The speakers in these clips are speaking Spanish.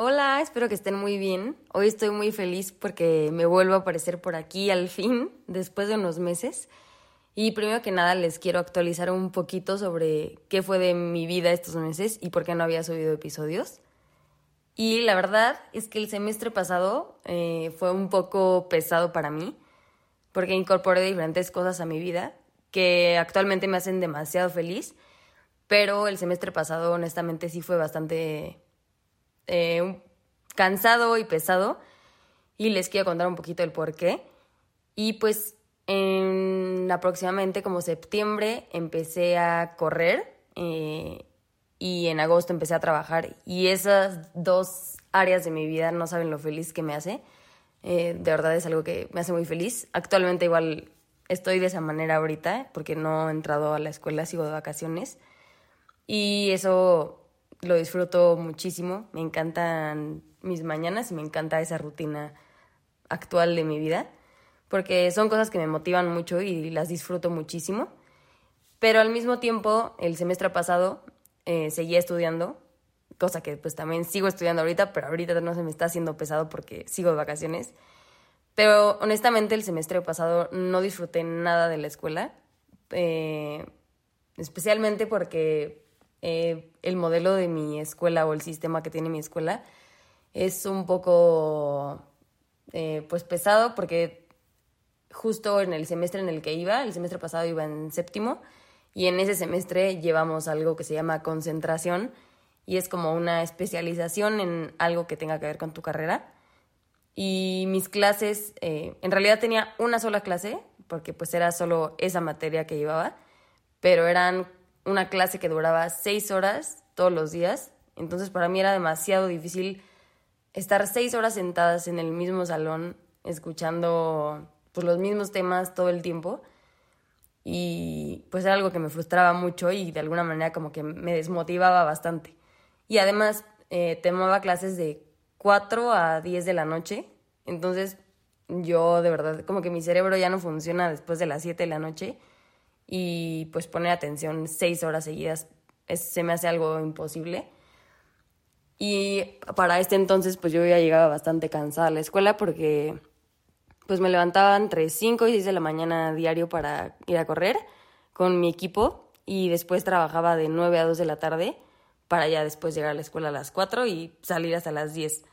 Hola, espero que estén muy bien. Hoy estoy muy feliz porque me vuelvo a aparecer por aquí al fin, después de unos meses. Y primero que nada les quiero actualizar un poquito sobre qué fue de mi vida estos meses y por qué no había subido episodios. Y la verdad es que el semestre pasado eh, fue un poco pesado para mí porque incorporé diferentes cosas a mi vida que actualmente me hacen demasiado feliz, pero el semestre pasado honestamente sí fue bastante eh, cansado y pesado y les quiero contar un poquito el por qué. Y pues en aproximadamente como septiembre empecé a correr eh, y en agosto empecé a trabajar y esas dos áreas de mi vida no saben lo feliz que me hace. Eh, de verdad es algo que me hace muy feliz. Actualmente igual estoy de esa manera ahorita porque no he entrado a la escuela, sigo de vacaciones. Y eso lo disfruto muchísimo. Me encantan mis mañanas y me encanta esa rutina actual de mi vida porque son cosas que me motivan mucho y las disfruto muchísimo. Pero al mismo tiempo, el semestre pasado eh, seguía estudiando, cosa que pues también sigo estudiando ahorita, pero ahorita no se me está haciendo pesado porque sigo de vacaciones. Pero honestamente el semestre pasado no disfruté nada de la escuela, eh, especialmente porque eh, el modelo de mi escuela o el sistema que tiene mi escuela es un poco eh, pues pesado porque justo en el semestre en el que iba, el semestre pasado iba en séptimo y en ese semestre llevamos algo que se llama concentración y es como una especialización en algo que tenga que ver con tu carrera. Y mis clases, eh, en realidad tenía una sola clase, porque pues era solo esa materia que llevaba, pero eran una clase que duraba seis horas todos los días. Entonces para mí era demasiado difícil estar seis horas sentadas en el mismo salón escuchando pues, los mismos temas todo el tiempo. Y pues era algo que me frustraba mucho y de alguna manera como que me desmotivaba bastante. Y además eh, tomaba clases de 4 a 10 de la noche. Entonces yo de verdad como que mi cerebro ya no funciona después de las 7 de la noche y pues poner atención seis horas seguidas se me hace algo imposible. Y para este entonces pues yo ya llegaba bastante cansada a la escuela porque pues me levantaba entre 5 y 6 de la mañana diario para ir a correr con mi equipo y después trabajaba de 9 a 2 de la tarde para ya después llegar a la escuela a las 4 y salir hasta las 10.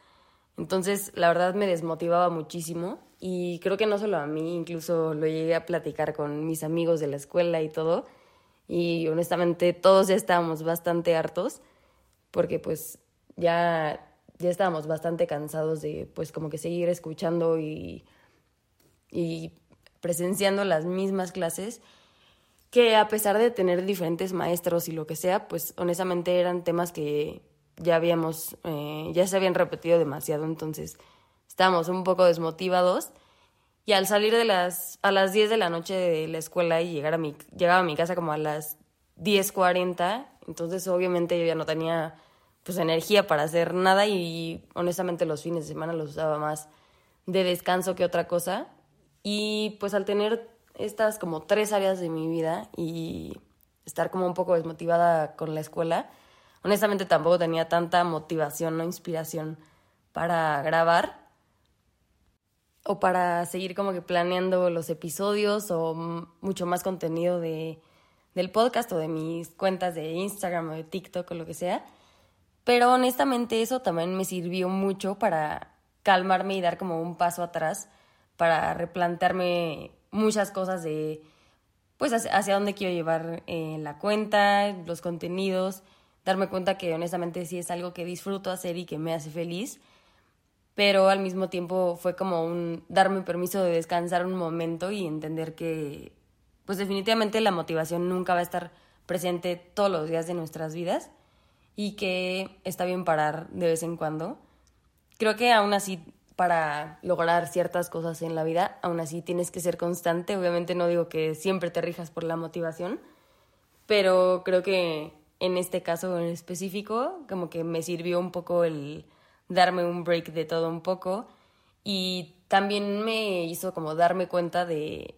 Entonces, la verdad me desmotivaba muchísimo y creo que no solo a mí, incluso lo llegué a platicar con mis amigos de la escuela y todo. Y honestamente todos ya estábamos bastante hartos porque pues ya, ya estábamos bastante cansados de pues como que seguir escuchando y, y presenciando las mismas clases que a pesar de tener diferentes maestros y lo que sea, pues honestamente eran temas que ya habíamos, eh, ya se habían repetido demasiado, entonces estábamos un poco desmotivados. Y al salir de las, a las 10 de la noche de la escuela y llegar a mi, llegaba a mi casa como a las 10.40, entonces obviamente yo ya no tenía pues energía para hacer nada y honestamente los fines de semana los usaba más de descanso que otra cosa. Y pues al tener estas como tres áreas de mi vida y estar como un poco desmotivada con la escuela, honestamente tampoco tenía tanta motivación o inspiración para grabar o para seguir como que planeando los episodios o mucho más contenido de, del podcast o de mis cuentas de Instagram o de TikTok o lo que sea. Pero honestamente eso también me sirvió mucho para calmarme y dar como un paso atrás para replantearme muchas cosas de pues hacia, dónde quiero llevar eh, la cuenta, los contenidos darme cuenta que honestamente sí es algo que disfruto hacer y que me hace feliz, pero al mismo tiempo fue como un darme permiso de descansar un momento y entender que pues definitivamente la motivación nunca va a estar presente todos los días de nuestras vidas y que está bien parar de vez en cuando. Creo que aún así para lograr ciertas cosas en la vida, aún así tienes que ser constante. Obviamente no digo que siempre te rijas por la motivación, pero creo que en este caso en específico, como que me sirvió un poco el darme un break de todo un poco y también me hizo como darme cuenta de,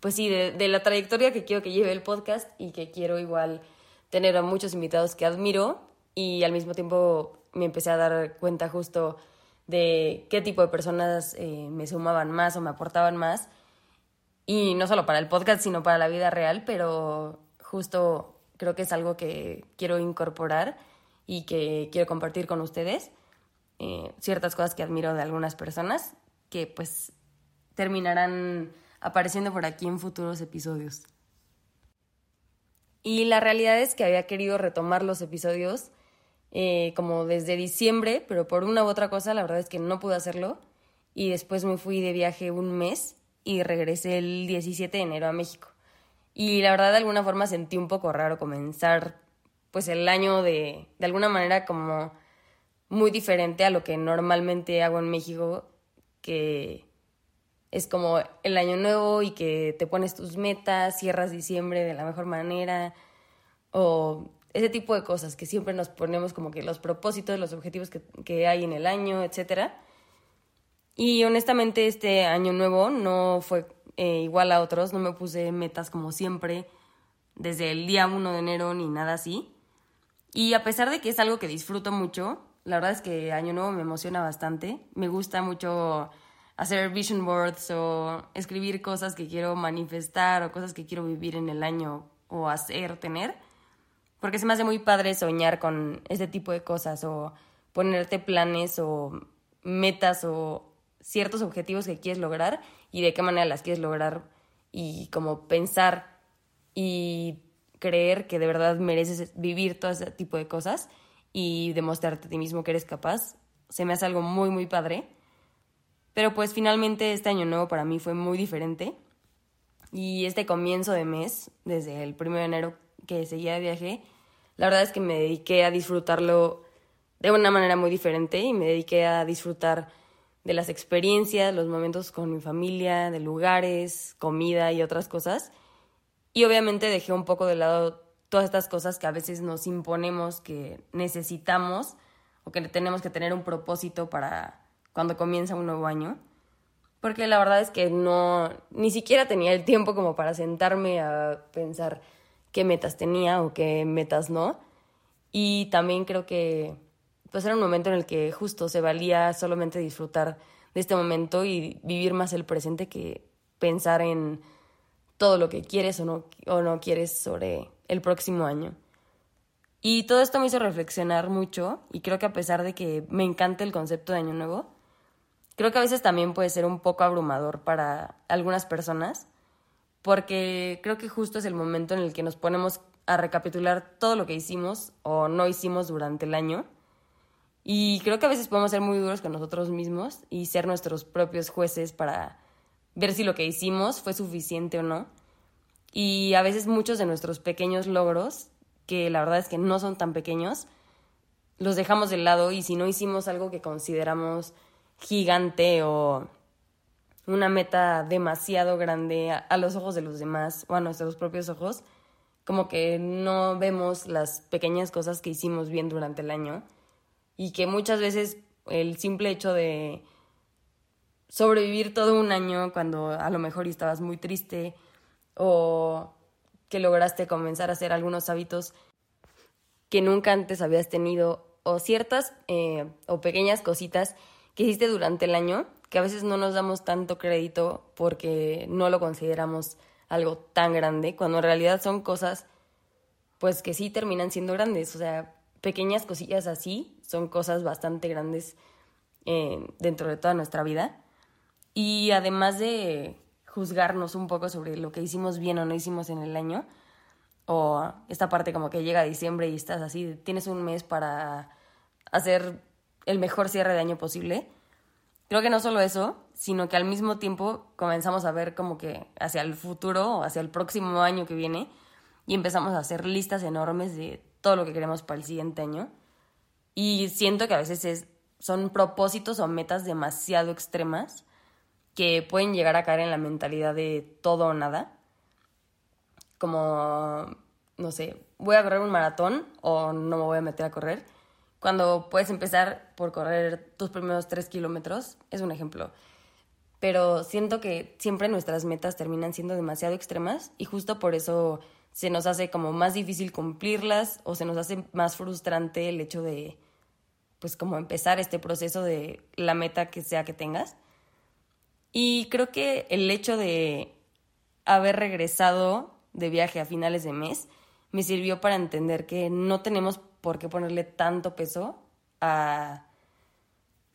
pues sí, de, la trayectoria que quiero que lleve el podcast y que quiero igual tener a muchos invitados que admiro y al mismo tiempo me empecé a dar cuenta justo de qué tipo de personas eh, me sumaban más o me aportaban más. Y no solo para el podcast, sino para la vida real, pero justo creo que es algo que quiero incorporar y que quiero compartir con ustedes. Eh, ciertas cosas que admiro de algunas personas que pues terminarán apareciendo por aquí en futuros episodios. Y la realidad es que había querido retomar los episodios eh, como desde diciembre, pero por una u otra cosa la verdad es que no pude hacerlo. Y después me fui de viaje un mes y regresé el 17 de enero a México. Y la verdad de alguna forma sentí un poco raro comenzar pues el año de, de alguna manera como muy diferente a lo que normalmente hago en México, que es como el año nuevo y que te pones tus metas, cierras diciembre de la mejor manera, o ese tipo de cosas que siempre nos ponemos como que los propósitos, los objetivos que, hay en el año, etc. Y honestamente este año nuevo no fue eh, igual a otros, no me puse metas como siempre desde el día 1 de enero ni nada así. Y a pesar de que es algo que disfruto mucho, la verdad es que año nuevo me emociona bastante, me gusta mucho hacer vision boards o escribir cosas que quiero manifestar o cosas que quiero vivir en el año o hacer, tener porque se me hace muy padre soñar con ese tipo de cosas o ponerte planes o metas o ciertos objetivos que quieres lograr y de qué manera las quieres lograr y como pensar y creer que de verdad mereces vivir todo ese tipo de cosas y demostrarte a ti mismo que eres capaz, se me hace algo muy, muy padre. Pero pues finalmente este año nuevo para mí fue muy diferente. Y este comienzo de mes, desde el 1 de enero que seguía de viaje, la verdad es que me dediqué a disfrutarlo de una manera muy diferente y me dediqué a disfrutar de las experiencias, los momentos con mi familia, de lugares, comida y otras cosas. Y obviamente dejé un poco de lado todas estas cosas que a veces nos imponemos que necesitamos o que tenemos que tener un propósito para cuando comienza un nuevo año. Porque la verdad es que no, ni siquiera tenía el tiempo como para sentarme a pensar, qué metas tenía o qué metas no. Y también creo que pues era un momento en el que justo se valía solamente disfrutar de este momento y vivir más el presente que pensar en todo lo que quieres o no, o no quieres sobre el próximo año. Y todo esto me hizo reflexionar mucho y creo que a pesar de que me encanta el concepto de Año Nuevo, creo que a veces también puede ser un poco abrumador para algunas personas porque creo que justo es el momento en el que nos ponemos a recapitular todo lo que hicimos o no hicimos durante el año. Y creo que a veces podemos ser muy duros con nosotros mismos y ser nuestros propios jueces para ver si lo que hicimos fue suficiente o no. Y a veces muchos de nuestros pequeños logros, que la verdad es que no son tan pequeños, los dejamos de lado y si no hicimos algo que consideramos gigante o una meta demasiado grande a, los ojos de los demás o a nuestros propios ojos, como que no vemos las pequeñas cosas que hicimos bien durante el año y que muchas veces el simple hecho de sobrevivir todo un año cuando a lo mejor estabas muy triste o que lograste comenzar a hacer algunos hábitos que nunca antes habías tenido o ciertas eh, o pequeñas cositas que hiciste durante el año que a veces no nos damos tanto crédito porque no lo consideramos algo tan grande, cuando en realidad son cosas pues que sí terminan siendo grandes, o sea, pequeñas cosillas así son cosas bastante grandes eh, dentro de toda nuestra vida. Y además de juzgarnos un poco sobre lo que hicimos bien o no hicimos en el año, o esta parte como que llega diciembre y estás así, tienes un mes para hacer el mejor cierre de año posible, creo que no solo eso, sino que al mismo tiempo comenzamos a ver como que hacia el futuro o hacia el próximo año que viene y empezamos a hacer listas enormes de todo lo que queremos para el siguiente año. Y siento que a veces es, son propósitos o metas demasiado extremas que pueden llegar a caer en la mentalidad de todo o nada. Como, no sé, voy a correr un maratón o no me voy a meter a correr cuando puedes empezar por correr tus primeros tres kilómetros, es un ejemplo. Pero siento que siempre nuestras metas terminan siendo demasiado extremas y justo por eso se nos hace como más difícil cumplirlas o se nos hace más frustrante el hecho de pues como empezar este proceso de la meta que sea que tengas. Y creo que el hecho de haber regresado de viaje a finales de mes me sirvió para entender que no tenemos por qué ponerle tanto peso a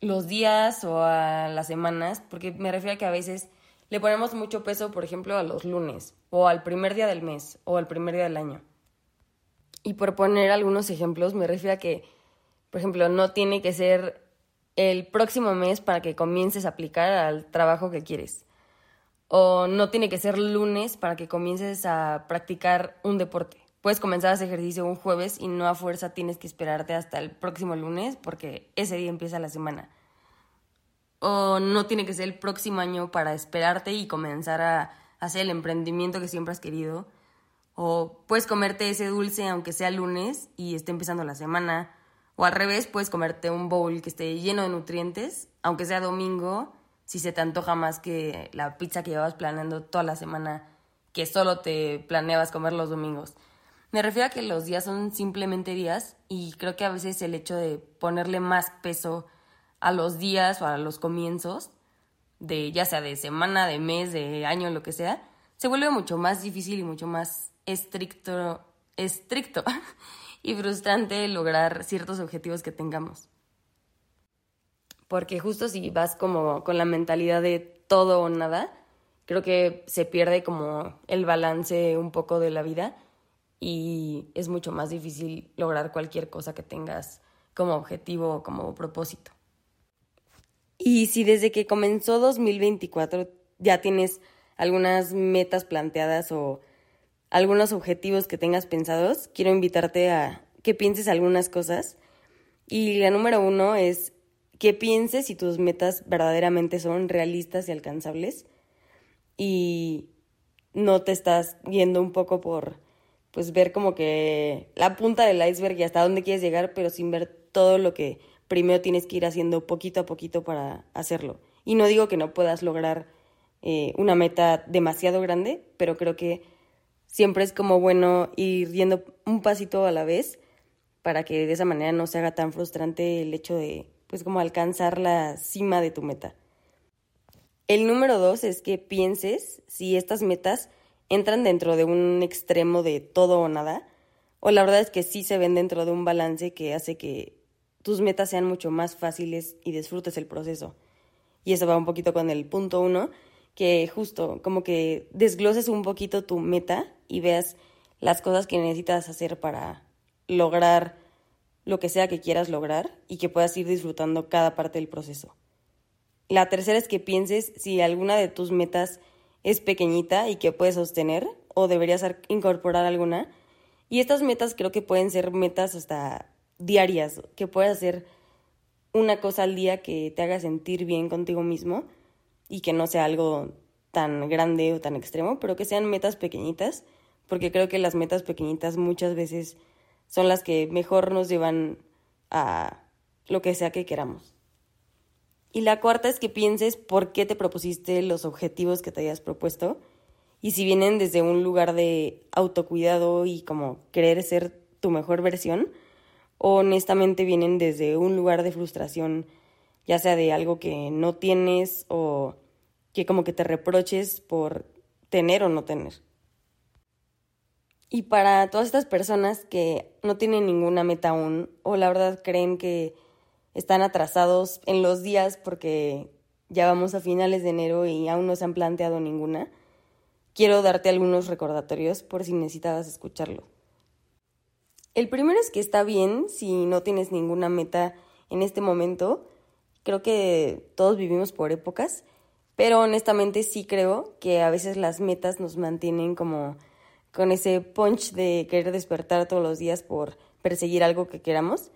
los días o a las semanas, porque me refiero a que a veces le ponemos mucho peso, por ejemplo, a los lunes, o al primer día del mes, o al primer día del año. Y por poner algunos ejemplos, me refiero a que, por ejemplo, no tiene que ser el próximo mes para que comiences a aplicar al trabajo que quieres. O no tiene que ser lunes para que comiences a practicar un deporte. Puedes comenzar a hacer ejercicio un jueves y no a fuerza tienes que esperarte hasta el próximo lunes porque ese día empieza la semana. O no tiene que ser el próximo año para esperarte y comenzar a hacer el emprendimiento que siempre has querido. O puedes comerte ese dulce aunque sea lunes y esté empezando la semana. O al revés, puedes comerte un bowl que esté lleno de nutrientes, aunque sea domingo, si se te antoja más que la pizza que llevabas planeando toda la semana, que solo te planeabas comer los domingos. Me refiero a que los días son simplemente días y creo que a veces el hecho de ponerle más peso a los días o a los comienzos, de ya sea de semana, de mes, de año, lo que sea, se vuelve mucho más difícil y mucho más estricto, estricto y frustrante lograr ciertos objetivos que tengamos. Porque justo si vas como con la mentalidad de todo o nada, creo que se pierde como el balance un poco de la vida y es mucho más difícil lograr cualquier cosa que tengas como objetivo o como propósito. Y si desde que comenzó 2024 ya tienes algunas metas planteadas o algunos objetivos que tengas pensados, quiero invitarte a que pienses algunas cosas. Y la número uno es que pienses si tus metas verdaderamente son realistas y alcanzables y no te estás yendo un poco por pues ver como que la punta del iceberg y hasta dónde quieres llegar, pero sin ver todo lo que primero tienes que ir haciendo poquito a poquito para hacerlo. Y no digo que no puedas lograr eh, una meta demasiado grande, pero creo que siempre es como bueno ir yendo un pasito a la vez para que de esa manera no se haga tan frustrante el hecho de, pues como alcanzar la cima de tu meta. El número dos es que pienses si estas metas entran dentro de un extremo de todo o nada, o la verdad es que sí se ven dentro de un balance que hace que tus metas sean mucho más fáciles y disfrutes el proceso. Y eso va un poquito con el punto uno, que justo como que desgloses un poquito tu meta y veas las cosas que necesitas hacer para lograr lo que sea que quieras lograr y que puedas ir disfrutando cada parte del proceso. La tercera es que pienses si alguna de tus metas es pequeñita y que puedes sostener o deberías incorporar alguna. Y estas metas creo que pueden ser metas hasta diarias, que puedes hacer una cosa al día que te haga sentir bien contigo mismo y que no sea algo tan grande o tan extremo, pero que sean metas pequeñitas, porque creo que las metas pequeñitas muchas veces son las que mejor nos llevan a lo que sea que queramos. Y la cuarta es que pienses por qué te propusiste los objetivos que te hayas propuesto y si vienen desde un lugar de autocuidado y como querer ser tu mejor versión o honestamente vienen desde un lugar de frustración, ya sea de algo que no tienes o que como que te reproches por tener o no tener. Y para todas estas personas que no tienen ninguna meta aún o la verdad creen que están atrasados en los días porque ya vamos a finales de enero y aún no se han planteado ninguna, quiero darte algunos recordatorios por si necesitabas escucharlo. El primero es que está bien si no tienes ninguna meta en este momento. Creo que todos vivimos por épocas, pero honestamente sí creo que a veces las metas nos mantienen como con ese punch de querer despertar todos los días por perseguir algo que queramos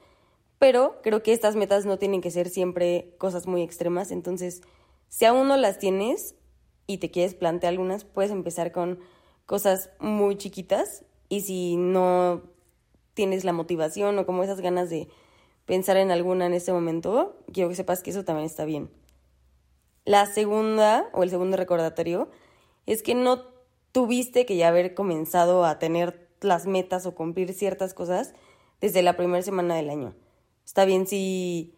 pero creo que estas metas no tienen que ser siempre cosas muy extremas, entonces si aún no las tienes y te quieres plantear algunas, puedes empezar con cosas muy chiquitas y si no tienes la motivación o como esas ganas de pensar en alguna en este momento, quiero que sepas que eso también está bien. La segunda o el segundo recordatorio es que no tuviste que ya haber comenzado a tener las metas o cumplir ciertas cosas desde la primera semana del año Está bien si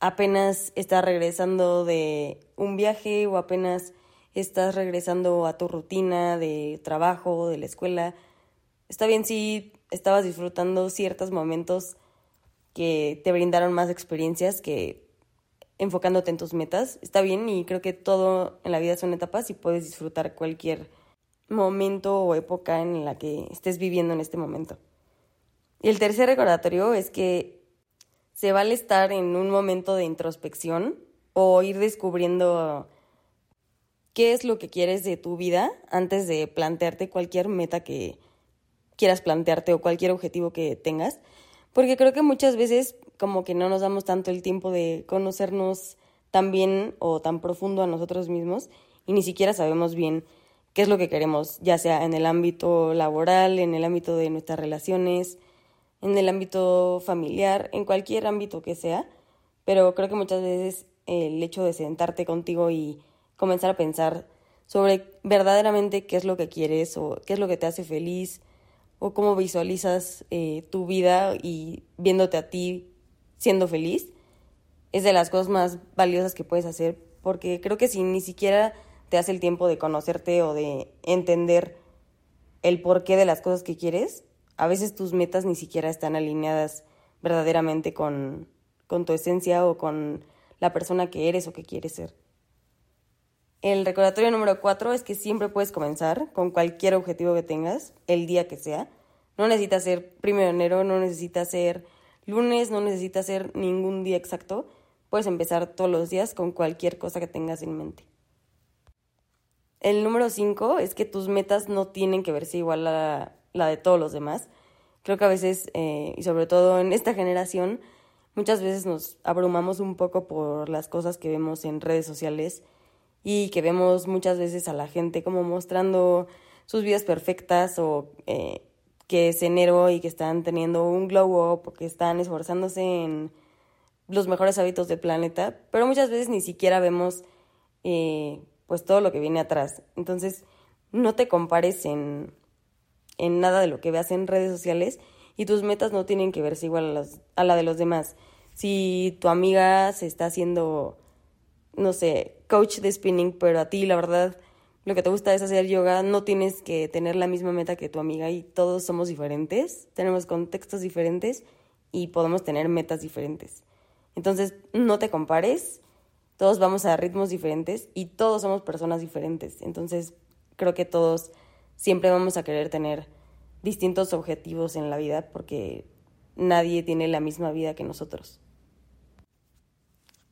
apenas estás regresando de un viaje o apenas estás regresando a tu rutina de trabajo, de la escuela. Está bien si estabas disfrutando ciertos momentos que te brindaron más experiencias que enfocándote en tus metas. Está bien y creo que todo en la vida son etapas y puedes disfrutar cualquier momento o época en la que estés viviendo en este momento. Y el tercer recordatorio es que se vale estar en un momento de introspección o ir descubriendo qué es lo que quieres de tu vida antes de plantearte cualquier meta que quieras plantearte o cualquier objetivo que tengas. Porque creo que muchas veces como que no nos damos tanto el tiempo de conocernos tan bien o tan profundo a nosotros mismos y ni siquiera sabemos bien qué es lo que queremos, ya sea en el ámbito laboral, en el ámbito de nuestras relaciones, en el ámbito familiar, en cualquier ámbito que sea. Pero creo que muchas veces el hecho de sentarte contigo y comenzar a pensar sobre verdaderamente qué es lo que quieres o qué es lo que te hace feliz o cómo visualizas eh, tu vida y viéndote a ti siendo feliz, es de las cosas más valiosas que puedes hacer, porque creo que si ni siquiera te hace el tiempo de conocerte o de entender el porqué de las cosas que quieres, a veces tus metas ni siquiera están alineadas verdaderamente con, con tu esencia o con la persona que eres o que quieres ser. El recordatorio número cuatro es que siempre puedes comenzar con cualquier objetivo que tengas, el día que sea. No necesitas ser primero de enero, no necesitas ser lunes, no necesitas ser ningún día exacto. Puedes empezar todos los días con cualquier cosa que tengas en mente. El número cinco es que tus metas no tienen que verse igual a la de todos los demás. Creo que a veces, eh, y sobre todo en esta generación, muchas veces nos abrumamos un poco por las cosas que vemos en redes sociales y que vemos muchas veces a la gente como mostrando sus vidas perfectas o eh, que es enero y que están teniendo un glow up o que están esforzándose en los mejores hábitos del planeta, pero muchas veces ni siquiera vemos eh, pues todo lo que viene atrás. Entonces, no te compares en, en nada de lo que veas en redes sociales y tus metas no tienen que verse igual a, las, a la de los demás. Si tu amiga se está haciendo, no sé, coach de spinning, pero a ti la verdad lo que te gusta es hacer yoga, no tienes que tener la misma meta que tu amiga y todos somos diferentes, tenemos contextos diferentes y podemos tener metas diferentes. Entonces, no te compares, todos vamos a ritmos diferentes y todos somos personas diferentes. Entonces, creo que todos siempre vamos a querer tener distintos objetivos en la vida porque nadie tiene la misma vida que nosotros.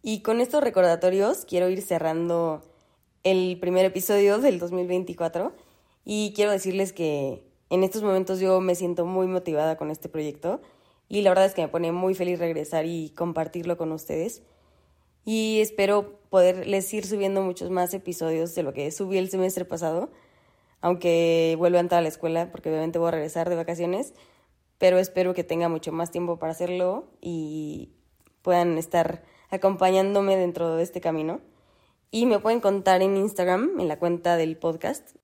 Y con estos recordatorios quiero ir cerrando el primer episodio del 2024 y quiero decirles que en estos momentos yo me siento muy motivada con este proyecto y la verdad es que me pone muy feliz regresar y compartirlo con ustedes y espero poderles ir subiendo muchos más episodios de lo que subí el semestre pasado, aunque vuelva a entrar a la escuela porque obviamente voy a regresar de vacaciones, pero espero que tenga mucho más tiempo para hacerlo y puedan estar acompañándome dentro de este camino. Y me pueden contar en Instagram, en la cuenta del podcast,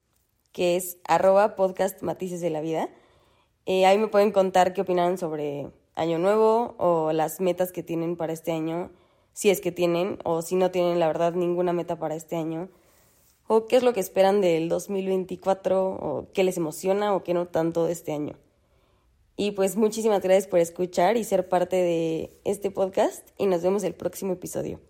que es arroba podcast matices de la vida. Eh, ahí me pueden contar qué opinan sobre Año Nuevo o las metas que tienen para este año, si es que tienen, o si no tienen, la verdad, ninguna meta para este año. O qué es lo que esperan del 2024, o qué les emociona o qué no tanto de este año. Y pues muchísimas gracias por escuchar y ser parte de este podcast y nos vemos el próximo episodio.